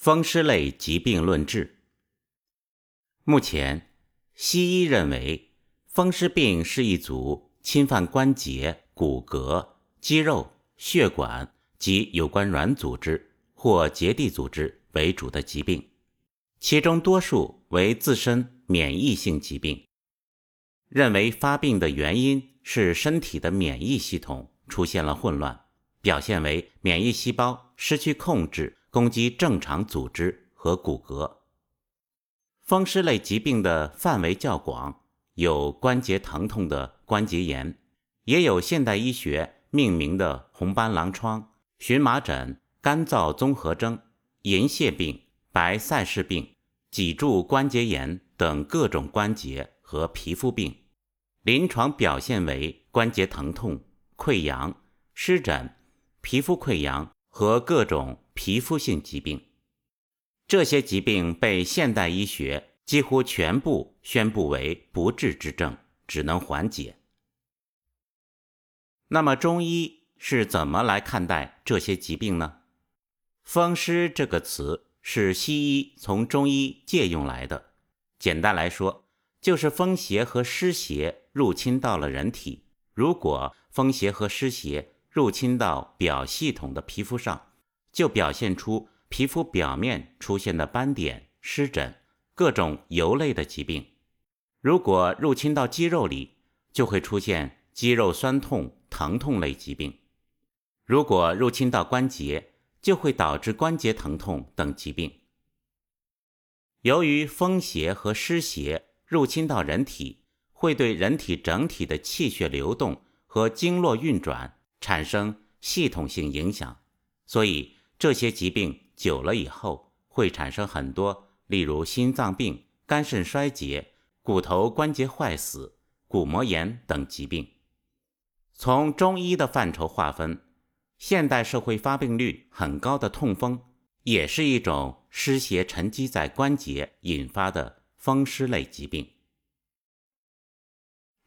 风湿类疾病论治。目前，西医认为风湿病是一组侵犯关节、骨骼、肌肉、血管及有关软组织或结缔组织为主的疾病，其中多数为自身免疫性疾病。认为发病的原因是身体的免疫系统出现了混乱，表现为免疫细胞失去控制，攻击正常组织和骨骼。风湿类疾病的范围较广，有关节疼痛的关节炎，也有现代医学命名的红斑狼疮、荨麻疹、干燥综合征、银屑病、白塞氏病、脊柱关节炎等各种关节和皮肤病。临床表现为关节疼痛、溃疡、湿疹、皮肤溃疡和各种皮肤性疾病。这些疾病被现代医学几乎全部宣布为不治之症，只能缓解。那么，中医是怎么来看待这些疾病呢？风湿这个词是西医从中医借用来的，简单来说。就是风邪和湿邪入侵到了人体，如果风邪和湿邪入侵到表系统的皮肤上，就表现出皮肤表面出现的斑点、湿疹、各种油类的疾病；如果入侵到肌肉里，就会出现肌肉酸痛、疼痛类疾病；如果入侵到关节，就会导致关节疼痛等疾病。由于风邪和湿邪。入侵到人体，会对人体整体的气血流动和经络运转产生系统性影响，所以这些疾病久了以后会产生很多，例如心脏病、肝肾衰竭、骨头关节坏死、骨膜炎等疾病。从中医的范畴划分，现代社会发病率很高的痛风，也是一种湿邪沉积在关节引发的。风湿类疾病，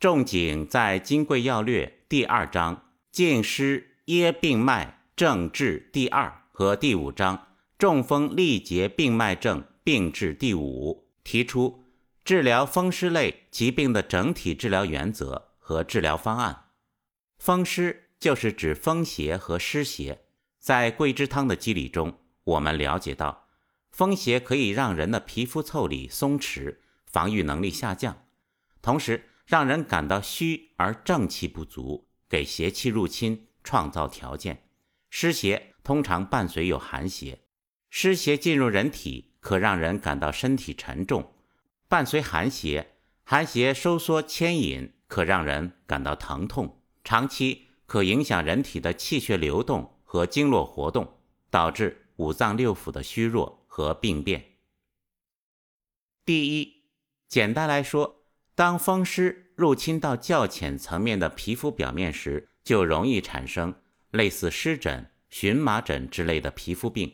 仲景在《金匮要略》第二章《静湿噎病脉症治》第二和第五章《中风力竭病脉症病治》第五提出治疗风湿类疾病的整体治疗原则和治疗方案。风湿就是指风邪和湿邪。在桂枝汤的机理中，我们了解到。风邪可以让人的皮肤腠理松弛，防御能力下降，同时让人感到虚而正气不足，给邪气入侵创造条件。湿邪通常伴随有寒邪，湿邪进入人体可让人感到身体沉重；伴随寒邪，寒邪收缩牵引可让人感到疼痛，长期可影响人体的气血流动和经络活动，导致五脏六腑的虚弱。和病变。第一，简单来说，当风湿入侵到较浅层面的皮肤表面时，就容易产生类似湿疹、荨麻疹之类的皮肤病。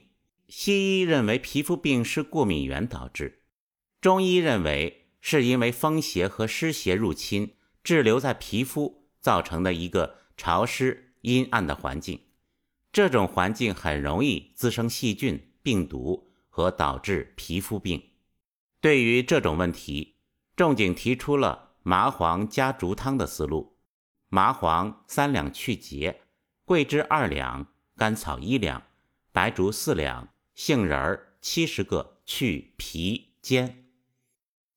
西医认为皮肤病是过敏源导致，中医认为是因为风邪和湿邪入侵滞留在皮肤造成的一个潮湿阴暗的环境，这种环境很容易滋生细菌、病毒。和导致皮肤病。对于这种问题，仲景提出了麻黄加竹汤的思路：麻黄三两去结，桂枝二两，甘草一两，白术四两，杏仁儿七十个，去皮煎。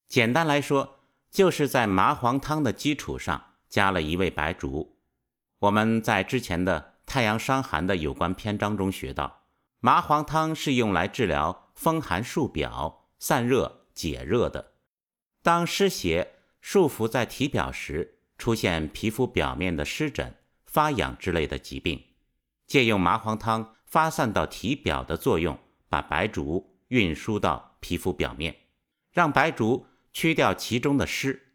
简单来说，就是在麻黄汤的基础上加了一味白术。我们在之前的太阳伤寒的有关篇章中学到，麻黄汤是用来治疗。风寒束表、散热解热的。当湿邪束缚在体表时，出现皮肤表面的湿疹、发痒之类的疾病，借用麻黄汤发散到体表的作用，把白术运输到皮肤表面，让白术去掉其中的湿。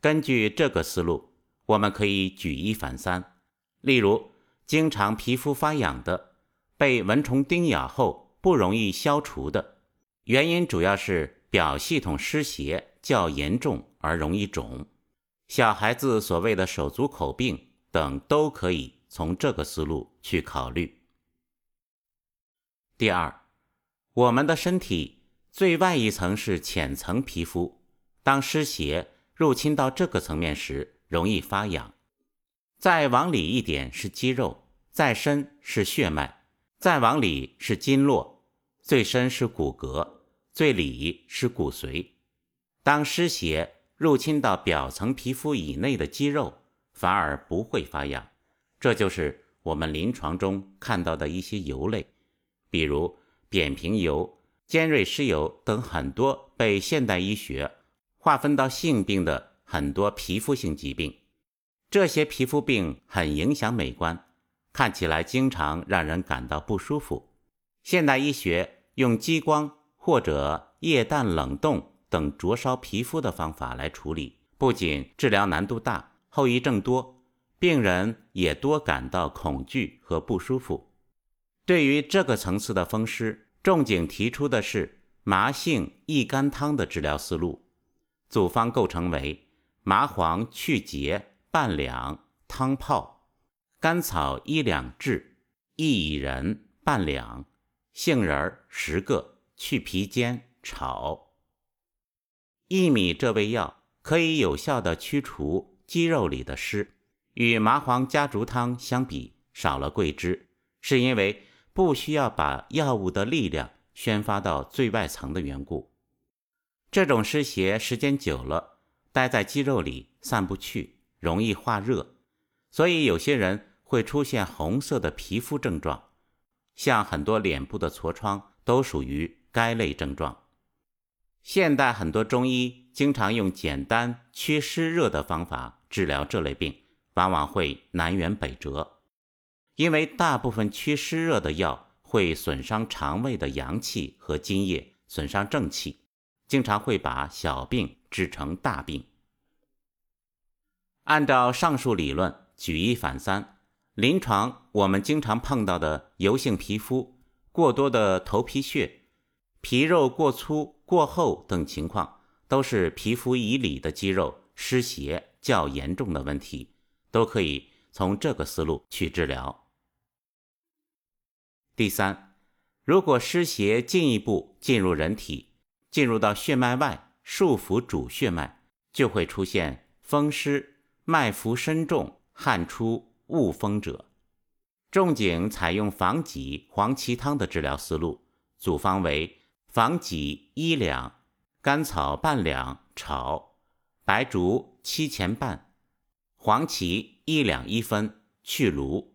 根据这个思路，我们可以举一反三。例如，经常皮肤发痒的，被蚊虫叮咬后。不容易消除的原因，主要是表系统湿邪较严重而容易肿。小孩子所谓的手足口病等，都可以从这个思路去考虑。第二，我们的身体最外一层是浅层皮肤，当湿邪入侵到这个层面时，容易发痒。再往里一点是肌肉，再深是血脉，再往里是经络，最深是骨骼，最里是骨髓。当湿邪入侵到表层皮肤以内的肌肉，反而不会发痒。这就是我们临床中看到的一些油类，比如扁平疣、尖锐湿疣等很多被现代医学划分到性病的很多皮肤性疾病。这些皮肤病很影响美观，看起来经常让人感到不舒服。现代医学用激光或者液氮冷冻等灼烧皮肤的方法来处理，不仅治疗难度大，后遗症多，病人也多感到恐惧和不舒服。对于这个层次的风湿，仲景提出的是麻杏益肝汤的治疗思路，组方构成为麻黄去结。半两汤泡，甘草一两炙，薏苡仁半两，杏仁十个，去皮煎炒。薏米这味药可以有效的驱除肌肉里的湿，与麻黄夹竹汤相比少了桂枝，是因为不需要把药物的力量宣发到最外层的缘故。这种湿邪时间久了，待在肌肉里散不去。容易化热，所以有些人会出现红色的皮肤症状，像很多脸部的痤疮都属于该类症状。现代很多中医经常用简单祛湿热的方法治疗这类病，往往会南辕北辙，因为大部分祛湿热的药会损伤肠胃的阳气和津液，损伤正气，经常会把小病治成大病。按照上述理论，举一反三，临床我们经常碰到的油性皮肤、过多的头皮屑、皮肉过粗过厚等情况，都是皮肤以里的肌肉湿邪较严重的问题，都可以从这个思路去治疗。第三，如果湿邪进一步进入人体，进入到血脉外，束缚主血脉，就会出现风湿。脉浮身重、汗出恶风者，仲景采用防己黄芪汤的治疗思路，组方为防己一两，甘草半两炒，白术七钱半，黄芪一两一分去炉。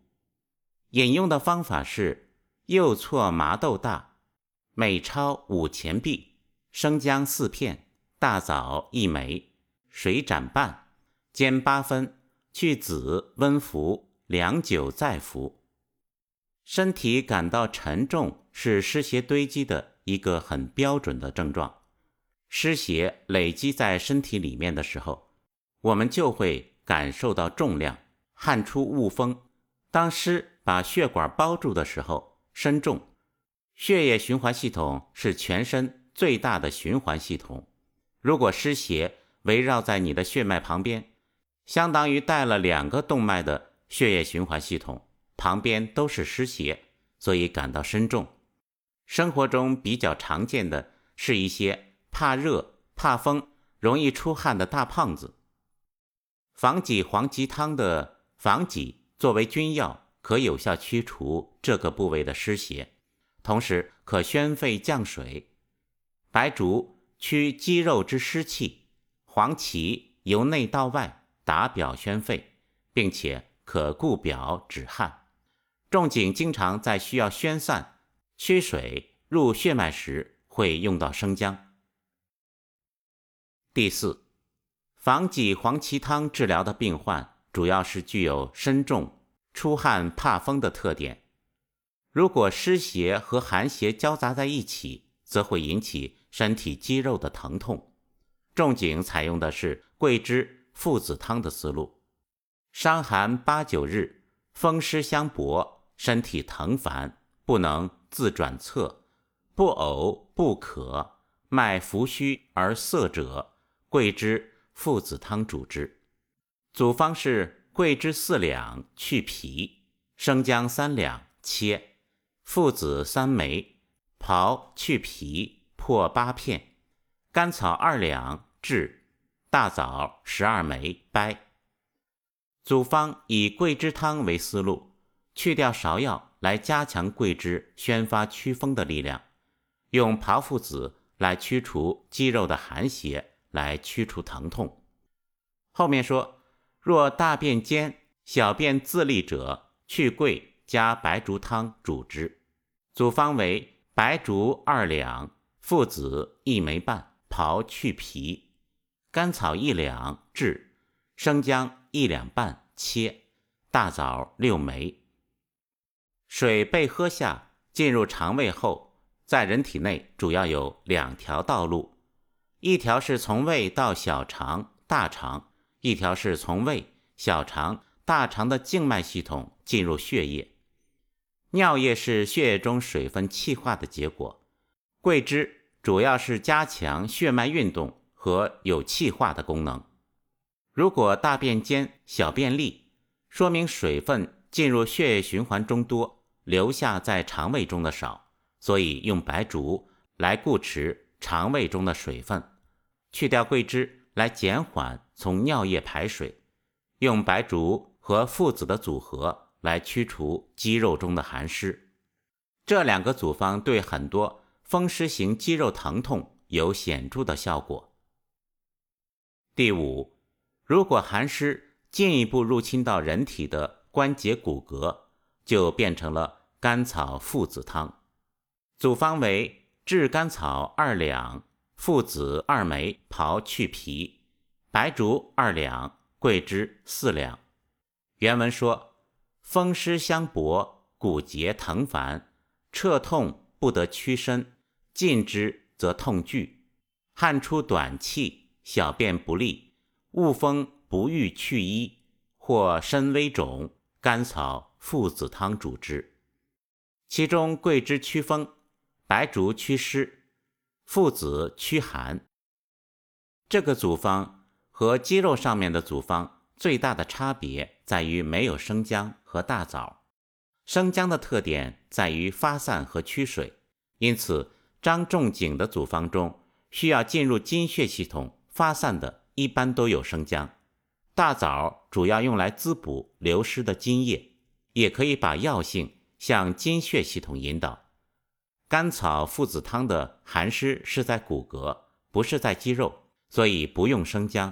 饮用的方法是：右错麻豆大，每焯五钱币，生姜四片，大枣一枚，水斩半。煎八分，去籽，温服，良久再服。身体感到沉重是湿邪堆积的一个很标准的症状。湿邪累积在身体里面的时候，我们就会感受到重量，汗出恶风。当湿把血管包住的时候，身重。血液循环系统是全身最大的循环系统。如果湿邪围绕在你的血脉旁边，相当于带了两个动脉的血液循环系统，旁边都是湿邪，所以感到身重。生活中比较常见的是一些怕热、怕风、容易出汗的大胖子。防己黄芪汤的防己作为君药，可有效驱除这个部位的湿邪，同时可宣肺降水。白术驱肌肉之湿气，黄芪由内到外。打表宣肺，并且可固表止汗。仲景经常在需要宣散、驱水入血脉时，会用到生姜。第四，防己黄芪汤治疗的病患，主要是具有身重、出汗怕风的特点。如果湿邪和寒邪交杂在一起，则会引起身体肌肉的疼痛。仲景采用的是桂枝。附子汤的思路：伤寒八九日，风湿相搏，身体疼烦，不能自转侧，不呕不渴，脉浮虚而涩者，桂枝附子汤主之。组方是桂枝四两去皮，生姜三两切，附子三枚，刨去皮，破八片。甘草二两炙，大枣十二枚掰。组方以桂枝汤为思路，去掉芍药来加强桂枝宣发祛风的力量，用炮附子来驱除肌肉的寒邪，来驱除疼痛。后面说，若大便坚、小便自利者，去桂加白术汤煮之。组方为白术二两，附子一枚半，刨去皮；甘草一两炙，生姜一两半切，大枣六枚。水被喝下，进入肠胃后，在人体内主要有两条道路，一条是从胃到小肠、大肠。一条是从胃、小肠、大肠的静脉系统进入血液，尿液是血液中水分气化的结果。桂枝主要是加强血脉运动和有气化的功能。如果大便坚、小便利，说明水分进入血液循环中多，留下在肠胃中的少，所以用白术来固持肠胃中的水分，去掉桂枝来减缓。从尿液排水，用白术和附子的组合来驱除肌肉中的寒湿。这两个组方对很多风湿型肌肉疼痛有显著的效果。第五，如果寒湿进一步入侵到人体的关节骨骼，就变成了甘草附子汤。组方为炙甘草二两，附子二枚，刨去皮。白术二两，桂枝四两。原文说：风湿相搏，骨节疼烦，彻痛不得屈伸，进之则痛剧，汗出短气，小便不利，恶风不欲去衣，或身微肿，甘草附子汤主之。其中桂枝祛风，白术祛湿，附子驱寒。这个组方。和肌肉上面的组方最大的差别在于没有生姜和大枣。生姜的特点在于发散和驱水，因此张仲景的组方中需要进入津血系统发散的，一般都有生姜。大枣主要用来滋补流失的津液，也可以把药性向津血系统引导。甘草附子汤的寒湿是在骨骼，不是在肌肉，所以不用生姜。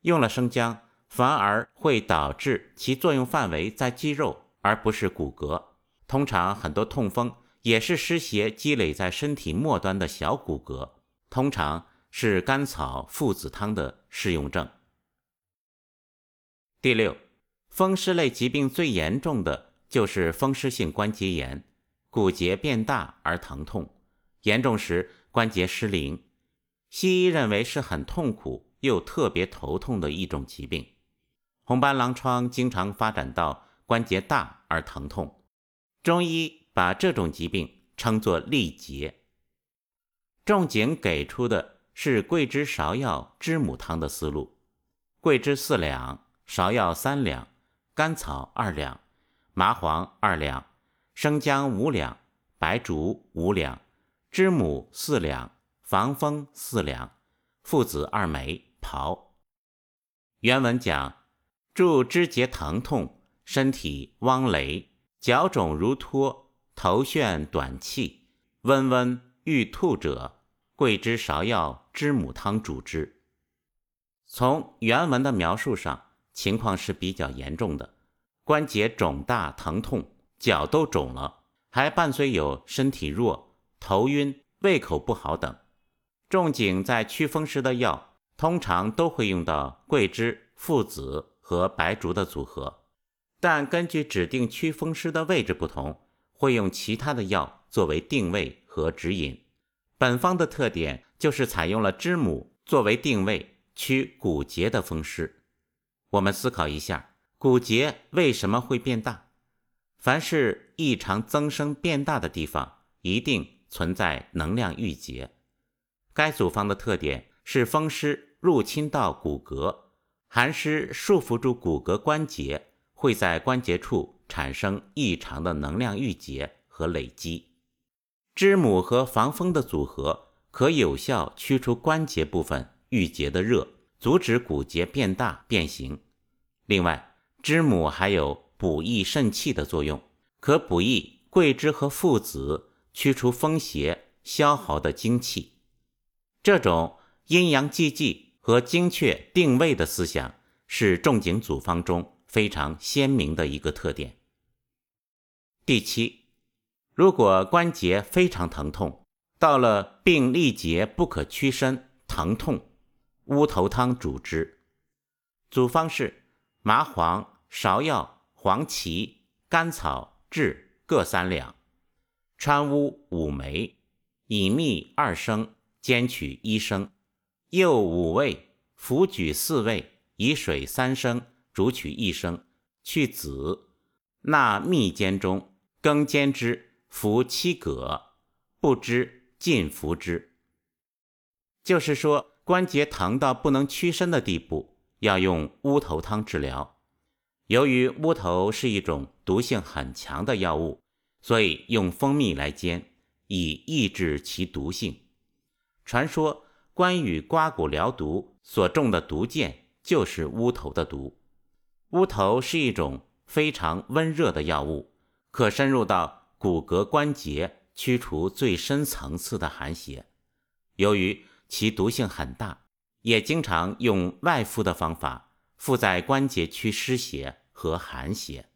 用了生姜，反而会导致其作用范围在肌肉，而不是骨骼。通常很多痛风也是湿邪积累在身体末端的小骨骼，通常是甘草附子汤的适用症。第六，风湿类疾病最严重的就是风湿性关节炎，骨节变大而疼痛，严重时关节失灵。西医认为是很痛苦。又特别头痛的一种疾病，红斑狼疮经常发展到关节大而疼痛。中医把这种疾病称作痢结。仲景给出的是桂枝芍药知母汤的思路：桂枝四两，芍药三两，甘草二两，麻黄二两，生姜五两，白术五两，知母四两，防风四两，附子二枚。袍。原文讲，助肢节疼痛，身体汪雷，脚肿如脱，头眩短气，温温欲吐者，桂枝芍药知母汤主之。从原文的描述上，情况是比较严重的，关节肿大疼痛，脚都肿了，还伴随有身体弱、头晕、胃口不好等。仲景在祛风湿的药。通常都会用到桂枝、附子和白术的组合，但根据指定祛风湿的位置不同，会用其他的药作为定位和指引。本方的特点就是采用了知母作为定位，驱骨节的风湿。我们思考一下，骨节为什么会变大？凡是异常增生变大的地方，一定存在能量郁结。该组方的特点是风湿。入侵到骨骼，寒湿束缚住骨骼关节，会在关节处产生异常的能量郁结和累积。知母和防风的组合可有效驱除关节部分郁结的热，阻止骨节变大变形。另外，知母还有补益肾气的作用，可补益桂枝和附子，驱除风邪消耗的精气。这种阴阳济济和精确定位的思想，是仲景组方中非常鲜明的一个特点。第七，如果关节非常疼痛，到了病力竭不可屈伸，疼痛，乌头汤主之。组方是。麻黄、芍药、黄芪、甘草、枳各三两，川乌五枚，以蜜二升，煎取一升，又五味，茯举四味，以水三升，煮取一升，去籽，纳蜜煎中，更煎之，服七葛，不知尽服之。就是说，关节疼到不能屈伸的地步。要用乌头汤治疗。由于乌头是一种毒性很强的药物，所以用蜂蜜来煎，以抑制其毒性。传说关羽刮骨疗毒所中的毒箭就是乌头的毒。乌头是一种非常温热的药物，可深入到骨骼关节，驱除最深层次的寒邪。由于其毒性很大。也经常用外敷的方法附在关节区湿邪和寒邪。